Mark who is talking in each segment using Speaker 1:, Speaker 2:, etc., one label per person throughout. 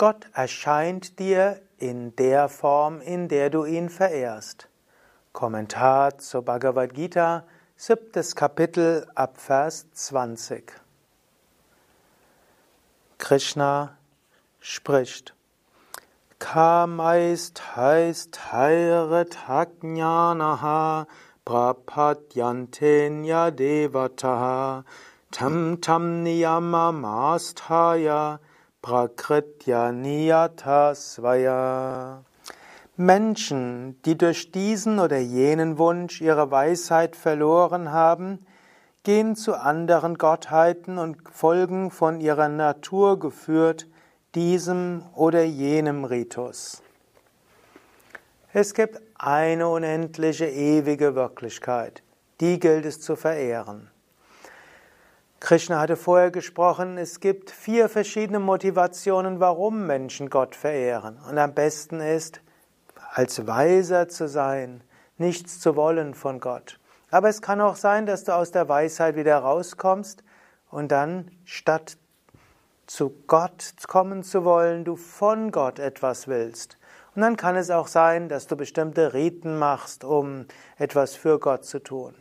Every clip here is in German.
Speaker 1: Gott erscheint dir in der Form, in der du ihn verehrst. Kommentar zur Bhagavad Gita, siebtes Kapitel ab Vers 20. Krishna spricht. Kamaist heißt heiret hajnanaha prapadyantenya devataha tam tam niyamamasthaya prakritya niyata svaya Menschen, die durch diesen oder jenen Wunsch ihre Weisheit verloren haben, gehen zu anderen Gottheiten und folgen von ihrer Natur geführt diesem oder jenem Ritus. Es gibt eine unendliche, ewige Wirklichkeit, die gilt es zu verehren. Krishna hatte vorher gesprochen, es gibt vier verschiedene Motivationen, warum Menschen Gott verehren. Und am besten ist, als Weiser zu sein, nichts zu wollen von Gott. Aber es kann auch sein, dass du aus der Weisheit wieder rauskommst und dann statt zu Gott kommen zu wollen, du von Gott etwas willst. Und dann kann es auch sein, dass du bestimmte Riten machst, um etwas für Gott zu tun.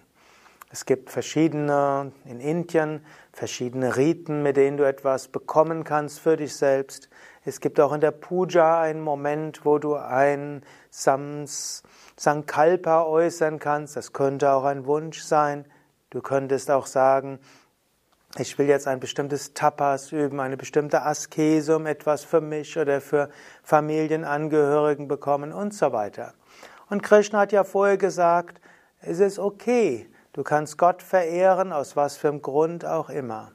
Speaker 1: Es gibt verschiedene, in Indien, verschiedene Riten, mit denen du etwas bekommen kannst für dich selbst. Es gibt auch in der Puja einen Moment, wo du ein Sams, Sankalpa äußern kannst. Das könnte auch ein Wunsch sein. Du könntest auch sagen, ich will jetzt ein bestimmtes Tapas üben, eine bestimmte Askese, um etwas für mich oder für Familienangehörigen bekommen und so weiter. Und Krishna hat ja vorher gesagt, es ist okay, du kannst Gott verehren, aus was für einem Grund auch immer.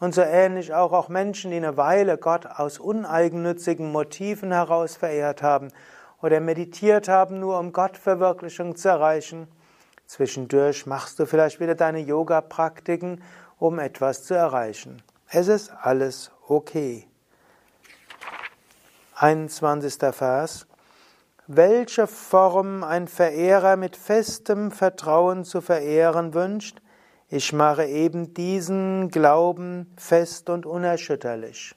Speaker 1: Und so ähnlich auch, auch Menschen, die eine Weile Gott aus uneigennützigen Motiven heraus verehrt haben oder meditiert haben, nur um Gottverwirklichung zu erreichen. Zwischendurch machst du vielleicht wieder deine Yoga-Praktiken um etwas zu erreichen. Es ist alles okay. 21. Vers. Welche Form ein Verehrer mit festem Vertrauen zu verehren wünscht, ich mache eben diesen Glauben fest und unerschütterlich.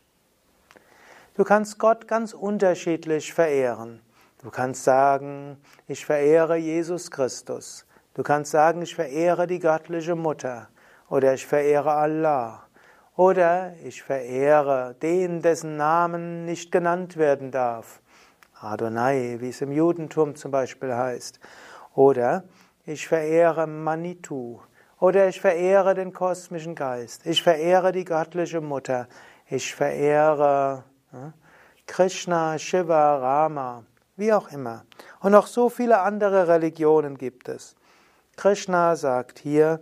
Speaker 1: Du kannst Gott ganz unterschiedlich verehren. Du kannst sagen, ich verehre Jesus Christus. Du kannst sagen, ich verehre die göttliche Mutter. Oder ich verehre Allah. Oder ich verehre den, dessen Namen nicht genannt werden darf. Adonai, wie es im Judentum zum Beispiel heißt. Oder ich verehre Manitou. Oder ich verehre den kosmischen Geist. Ich verehre die göttliche Mutter. Ich verehre hm, Krishna, Shiva, Rama, wie auch immer. Und noch so viele andere Religionen gibt es. Krishna sagt hier,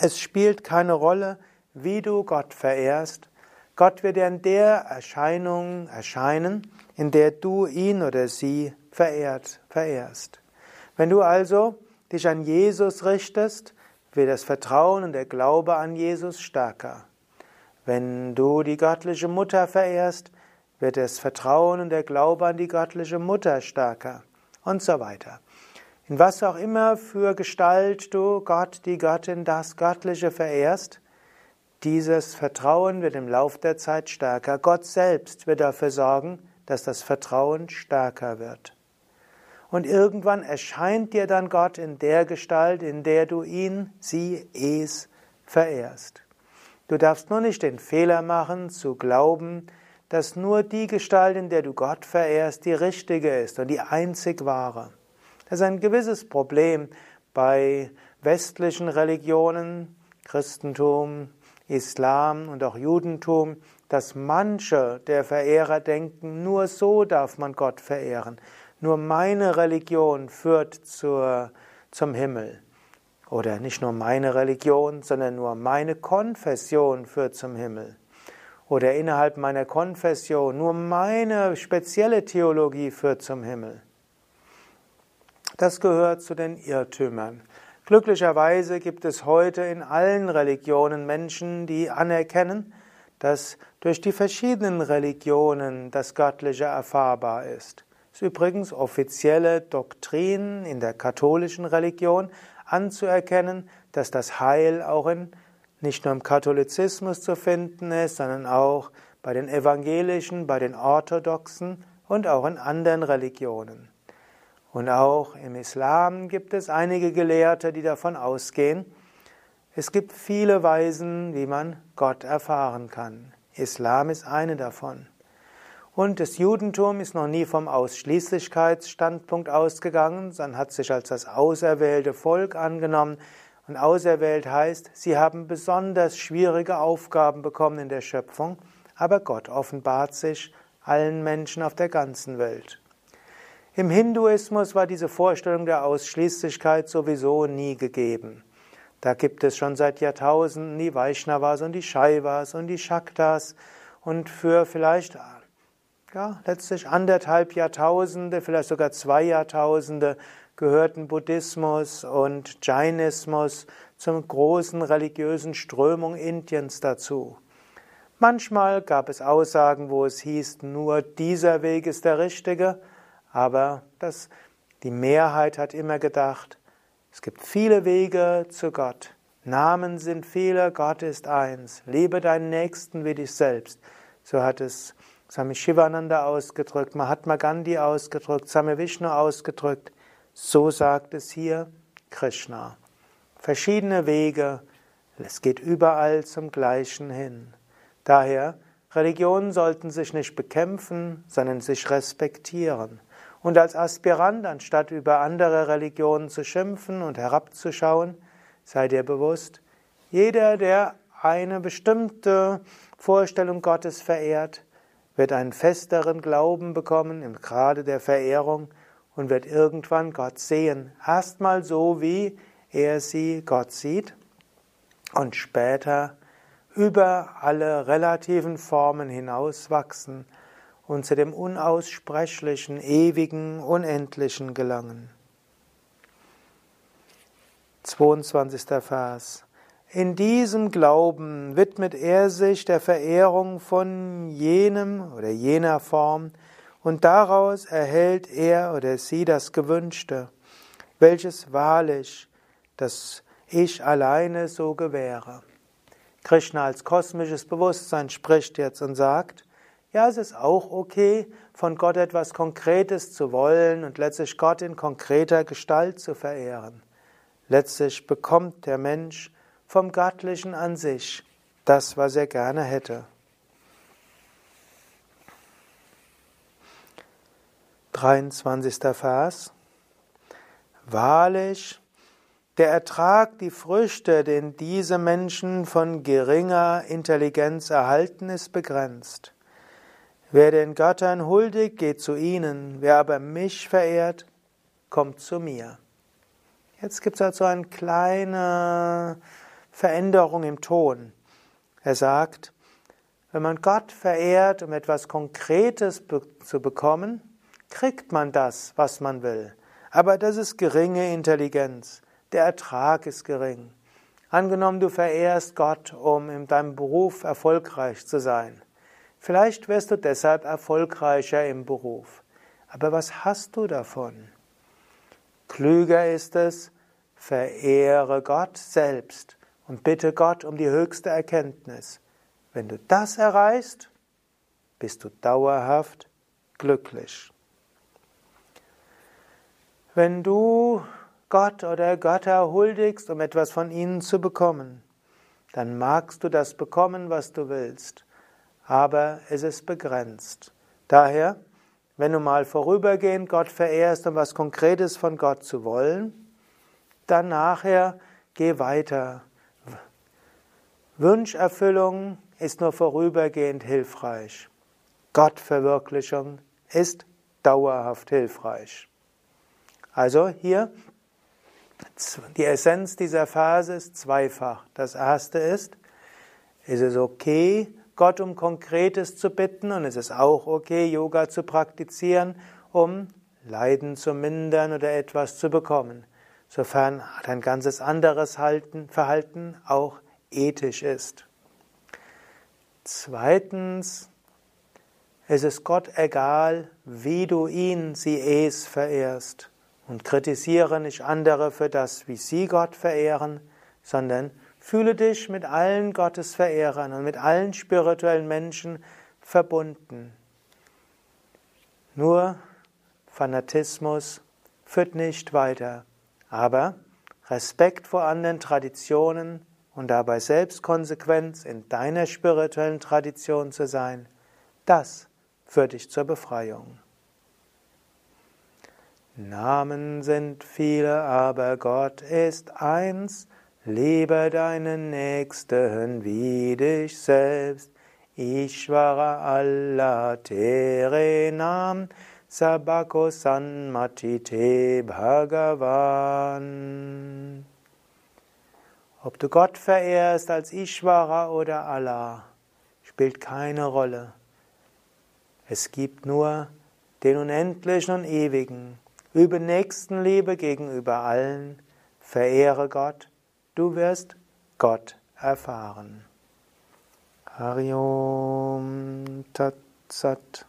Speaker 1: es spielt keine Rolle, wie du Gott verehrst. Gott wird dir in der Erscheinung erscheinen, in der du ihn oder sie verehrt, verehrst. Wenn du also dich an Jesus richtest, wird das Vertrauen und der Glaube an Jesus stärker. Wenn du die göttliche Mutter verehrst, wird das Vertrauen und der Glaube an die göttliche Mutter stärker und so weiter. In was auch immer für Gestalt du Gott, die Göttin, das Göttliche verehrst, dieses Vertrauen wird im Lauf der Zeit stärker. Gott selbst wird dafür sorgen, dass das Vertrauen stärker wird. Und irgendwann erscheint dir dann Gott in der Gestalt, in der du ihn, sie, es verehrst. Du darfst nur nicht den Fehler machen, zu glauben, dass nur die Gestalt, in der du Gott verehrst, die richtige ist und die einzig wahre. Das ist ein gewisses Problem bei westlichen Religionen, Christentum, Islam und auch Judentum, dass manche der Verehrer denken, nur so darf man Gott verehren. Nur meine Religion führt zur, zum Himmel. Oder nicht nur meine Religion, sondern nur meine Konfession führt zum Himmel. Oder innerhalb meiner Konfession nur meine spezielle Theologie führt zum Himmel. Das gehört zu den Irrtümern. Glücklicherweise gibt es heute in allen Religionen Menschen, die anerkennen, dass durch die verschiedenen Religionen das Göttliche erfahrbar ist. Es ist übrigens offizielle Doktrin in der katholischen Religion anzuerkennen, dass das Heil auch in nicht nur im Katholizismus zu finden ist, sondern auch bei den Evangelischen, bei den Orthodoxen und auch in anderen Religionen. Und auch im Islam gibt es einige Gelehrte, die davon ausgehen, es gibt viele Weisen, wie man Gott erfahren kann. Islam ist eine davon. Und das Judentum ist noch nie vom Ausschließlichkeitsstandpunkt ausgegangen, sondern hat sich als das auserwählte Volk angenommen. Und auserwählt heißt, sie haben besonders schwierige Aufgaben bekommen in der Schöpfung aber Gott offenbart sich allen Menschen auf der ganzen Welt. Im Hinduismus war diese Vorstellung der Ausschließlichkeit sowieso nie gegeben. Da gibt es schon seit Jahrtausenden die Vaishnavas und die Shaivas und die Shaktas und für vielleicht ja, letztlich anderthalb Jahrtausende, vielleicht sogar zwei Jahrtausende gehörten Buddhismus und Jainismus zum großen religiösen Strömung Indiens dazu. Manchmal gab es Aussagen, wo es hieß, nur dieser Weg ist der richtige, aber das, die Mehrheit hat immer gedacht, es gibt viele Wege zu Gott. Namen sind viele, Gott ist eins. Liebe deinen Nächsten wie dich selbst. So hat es Swami Shivananda ausgedrückt, Mahatma Gandhi ausgedrückt, Swami Vishnu ausgedrückt. So sagt es hier Krishna. Verschiedene Wege, es geht überall zum Gleichen hin. Daher, Religionen sollten sich nicht bekämpfen, sondern sich respektieren. Und als Aspirant, anstatt über andere Religionen zu schimpfen und herabzuschauen, sei dir bewusst, jeder, der eine bestimmte Vorstellung Gottes verehrt, wird einen festeren Glauben bekommen im Grade der Verehrung und wird irgendwann Gott sehen. Erstmal so, wie er sie Gott sieht und später über alle relativen Formen hinauswachsen und zu dem unaussprechlichen, ewigen, unendlichen gelangen. 22. Vers. In diesem Glauben widmet er sich der Verehrung von jenem oder jener Form und daraus erhält er oder sie das Gewünschte, welches wahrlich das Ich alleine so gewähre. Krishna als kosmisches Bewusstsein spricht jetzt und sagt, ja, es ist auch okay, von Gott etwas Konkretes zu wollen und letztlich Gott in konkreter Gestalt zu verehren. Letztlich bekommt der Mensch vom Göttlichen an sich das, was er gerne hätte. 23. Vers. Wahrlich, der Ertrag, die Früchte, den diese Menschen von geringer Intelligenz erhalten, ist begrenzt. Wer den Göttern huldigt, geht zu ihnen, wer aber mich verehrt, kommt zu mir. Jetzt gibt es also eine kleine Veränderung im Ton. Er sagt, wenn man Gott verehrt, um etwas Konkretes zu bekommen, kriegt man das, was man will. Aber das ist geringe Intelligenz der Ertrag ist gering. Angenommen, du verehrst Gott, um in deinem Beruf erfolgreich zu sein. Vielleicht wirst du deshalb erfolgreicher im Beruf. Aber was hast du davon? Klüger ist es, verehre Gott selbst und bitte Gott um die höchste Erkenntnis. Wenn du das erreichst, bist du dauerhaft glücklich. Wenn du Gott oder Götter huldigst, um etwas von ihnen zu bekommen, dann magst du das bekommen, was du willst, aber es ist begrenzt. Daher, wenn du mal vorübergehend Gott verehrst, um was Konkretes von Gott zu wollen, dann nachher geh weiter. Wünscherfüllung ist nur vorübergehend hilfreich. Gottverwirklichung ist dauerhaft hilfreich. Also hier die Essenz dieser Phase ist zweifach. Das erste ist, ist es okay, Gott um Konkretes zu bitten und es ist auch okay, Yoga zu praktizieren, um Leiden zu mindern oder etwas zu bekommen, sofern ein ganzes anderes Verhalten auch ethisch ist. Zweitens, es ist Gott egal, wie du ihn, sie es verehrst und kritisiere nicht andere für das, wie sie Gott verehren, sondern Fühle dich mit allen Gottesverehrern und mit allen spirituellen Menschen verbunden. Nur Fanatismus führt nicht weiter, aber Respekt vor anderen Traditionen und dabei Selbstkonsequenz in deiner spirituellen Tradition zu sein, das führt dich zur Befreiung. Namen sind viele, aber Gott ist eins. Liebe deinen Nächsten wie dich selbst. Ishvara Allah Tere Nam Sabako Sanmatite Bhagavan. Ob du Gott verehrst als Ishvara oder Allah, spielt keine Rolle. Es gibt nur den Unendlichen und Ewigen. Übe Nächstenliebe gegenüber allen. Verehre Gott. Du wirst Gott erfahren. Hariom Tatsat.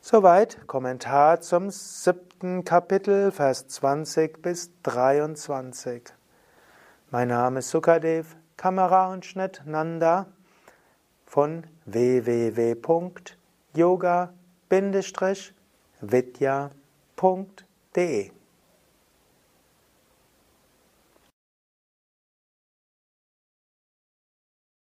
Speaker 1: Soweit Kommentar zum siebten Kapitel, Vers 20 bis 23. Mein Name ist Sukadev, Kamera und Schnitt Nanda von www.yoga.com vidya.de